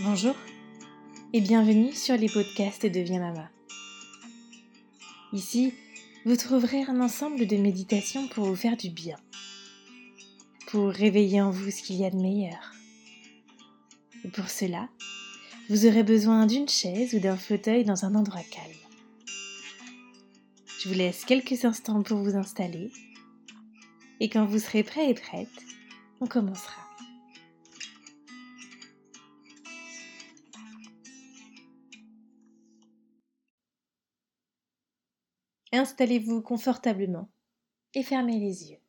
Bonjour et bienvenue sur les podcasts de Deviens Mama. Ici, vous trouverez un ensemble de méditations pour vous faire du bien, pour réveiller en vous ce qu'il y a de meilleur. Et pour cela, vous aurez besoin d'une chaise ou d'un fauteuil dans un endroit calme. Je vous laisse quelques instants pour vous installer et quand vous serez prêt et prête, on commencera. Installez-vous confortablement et fermez les yeux.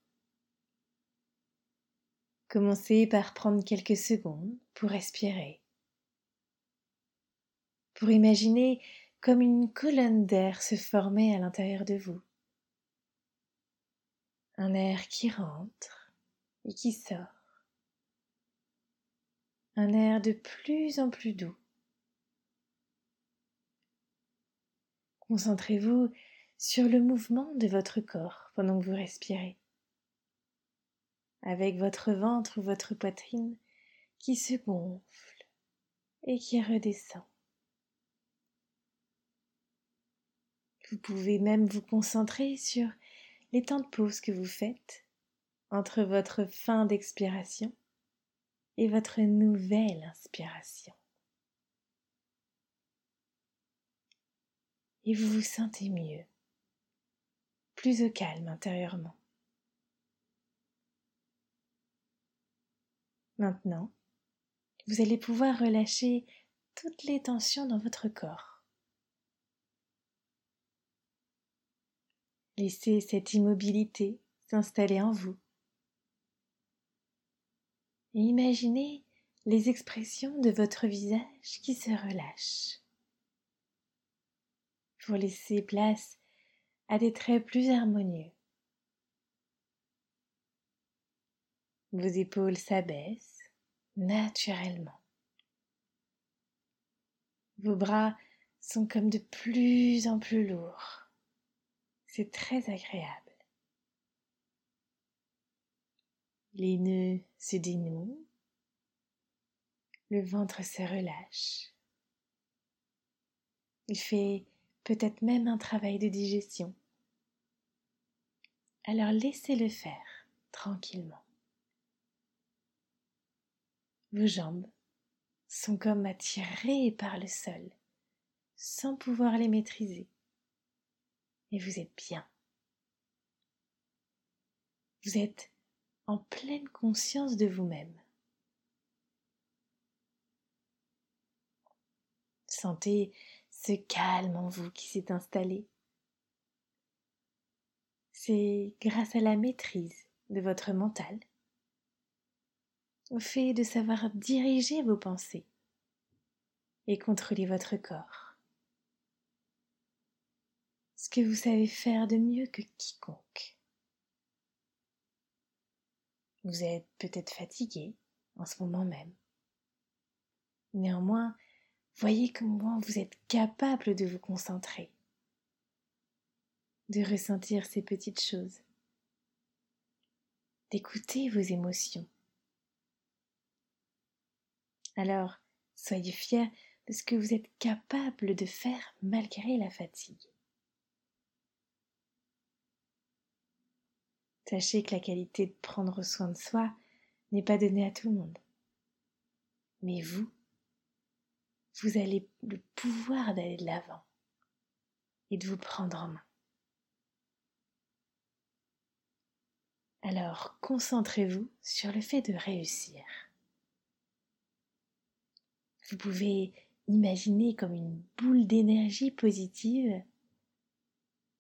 Commencez par prendre quelques secondes pour respirer, pour imaginer comme une colonne d'air se former à l'intérieur de vous. Un air qui rentre et qui sort. Un air de plus en plus doux. Concentrez-vous sur le mouvement de votre corps pendant que vous respirez, avec votre ventre ou votre poitrine qui se gonfle et qui redescend. Vous pouvez même vous concentrer sur les temps de pause que vous faites entre votre fin d'expiration et votre nouvelle inspiration. Et vous vous sentez mieux plus au calme intérieurement. Maintenant, vous allez pouvoir relâcher toutes les tensions dans votre corps. Laissez cette immobilité s'installer en vous. Et imaginez les expressions de votre visage qui se relâchent. Pour laisser place à des traits plus harmonieux. Vos épaules s'abaissent naturellement. Vos bras sont comme de plus en plus lourds. C'est très agréable. Les nœuds se dénouent. Le ventre se relâche. Il fait peut-être même un travail de digestion. Alors laissez-le faire tranquillement. Vos jambes sont comme attirées par le sol, sans pouvoir les maîtriser. Et vous êtes bien. Vous êtes en pleine conscience de vous-même. Sentez ce calme en vous qui s'est installé. C'est grâce à la maîtrise de votre mental, au fait de savoir diriger vos pensées et contrôler votre corps. Ce que vous savez faire de mieux que quiconque. Vous êtes peut-être fatigué en ce moment même. Néanmoins, Voyez comment vous êtes capable de vous concentrer, de ressentir ces petites choses, d'écouter vos émotions. Alors, soyez fiers de ce que vous êtes capable de faire malgré la fatigue. Sachez que la qualité de prendre soin de soi n'est pas donnée à tout le monde. Mais vous, vous avez le pouvoir d'aller de l'avant et de vous prendre en main. Alors concentrez-vous sur le fait de réussir. Vous pouvez imaginer comme une boule d'énergie positive,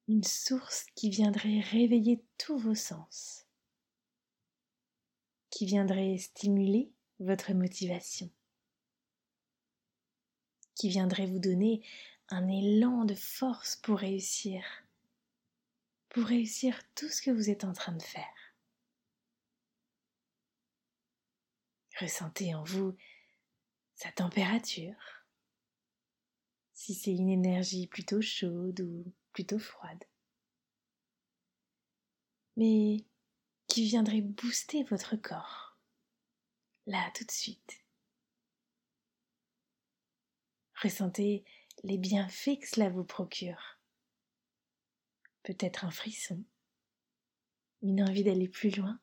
une source qui viendrait réveiller tous vos sens, qui viendrait stimuler votre motivation qui viendrait vous donner un élan de force pour réussir, pour réussir tout ce que vous êtes en train de faire. Ressentez en vous sa température, si c'est une énergie plutôt chaude ou plutôt froide, mais qui viendrait booster votre corps, là tout de suite. Ressentez les bienfaits que cela vous procure. Peut-être un frisson, une envie d'aller plus loin,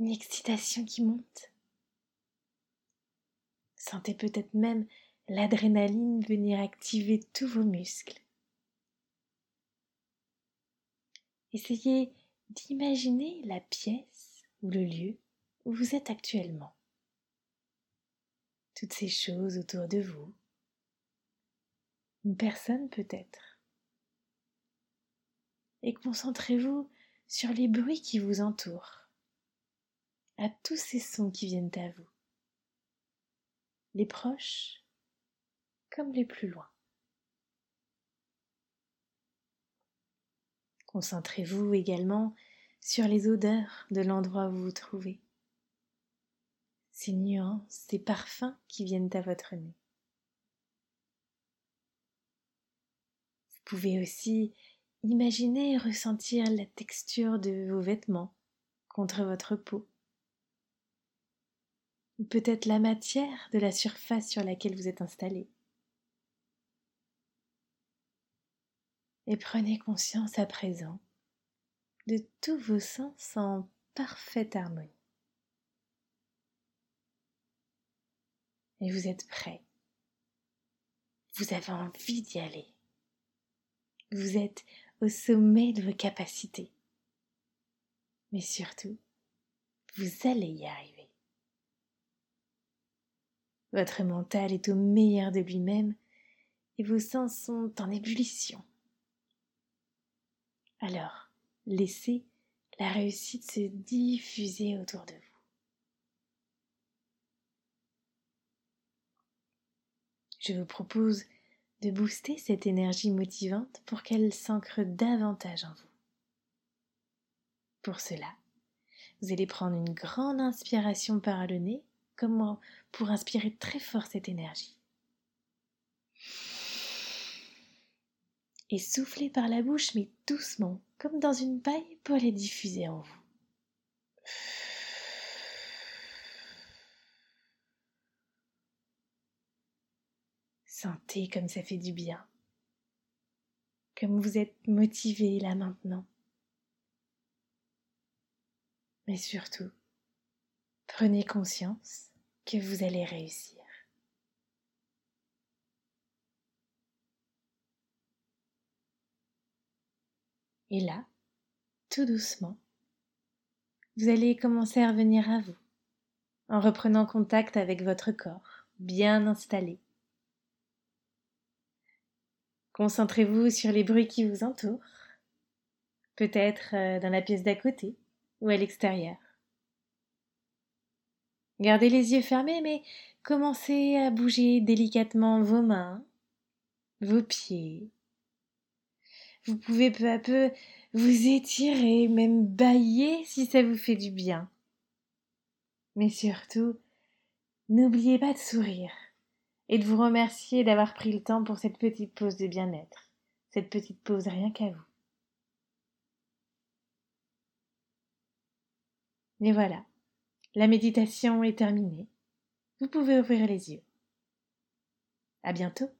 une excitation qui monte. Sentez peut-être même l'adrénaline venir activer tous vos muscles. Essayez d'imaginer la pièce ou le lieu où vous êtes actuellement. Toutes ces choses autour de vous. Une personne peut-être. Et concentrez-vous sur les bruits qui vous entourent, à tous ces sons qui viennent à vous, les proches comme les plus loin. Concentrez-vous également sur les odeurs de l'endroit où vous vous trouvez, ces nuances, ces parfums qui viennent à votre nez. Vous pouvez aussi imaginer et ressentir la texture de vos vêtements contre votre peau, ou peut-être la matière de la surface sur laquelle vous êtes installé. et prenez conscience à présent de tous vos sens en parfaite harmonie. Et vous êtes prêt. Vous avez envie d'y aller. Vous êtes au sommet de vos capacités. Mais surtout, vous allez y arriver. Votre mental est au meilleur de lui-même et vos sens sont en ébullition. Alors, laissez la réussite se diffuser autour de vous. Je vous propose de booster cette énergie motivante pour qu'elle s'ancre davantage en vous. Pour cela, vous allez prendre une grande inspiration par le nez, comme pour inspirer très fort cette énergie. et soufflez par la bouche, mais doucement, comme dans une paille pour les diffuser en vous. Sentez comme ça fait du bien, comme vous êtes motivé là maintenant. Mais surtout, prenez conscience que vous allez réussir. Et là, tout doucement, vous allez commencer à revenir à vous, en reprenant contact avec votre corps, bien installé. Concentrez-vous sur les bruits qui vous entourent, peut-être euh, dans la pièce d'à côté ou à l'extérieur. Gardez les yeux fermés, mais commencez à bouger délicatement vos mains, vos pieds, vous pouvez peu à peu vous étirer, même bailler si ça vous fait du bien. Mais surtout, n'oubliez pas de sourire et de vous remercier d'avoir pris le temps pour cette petite pause de bien-être, cette petite pause rien qu'à vous. Et voilà, la méditation est terminée. Vous pouvez ouvrir les yeux. À bientôt.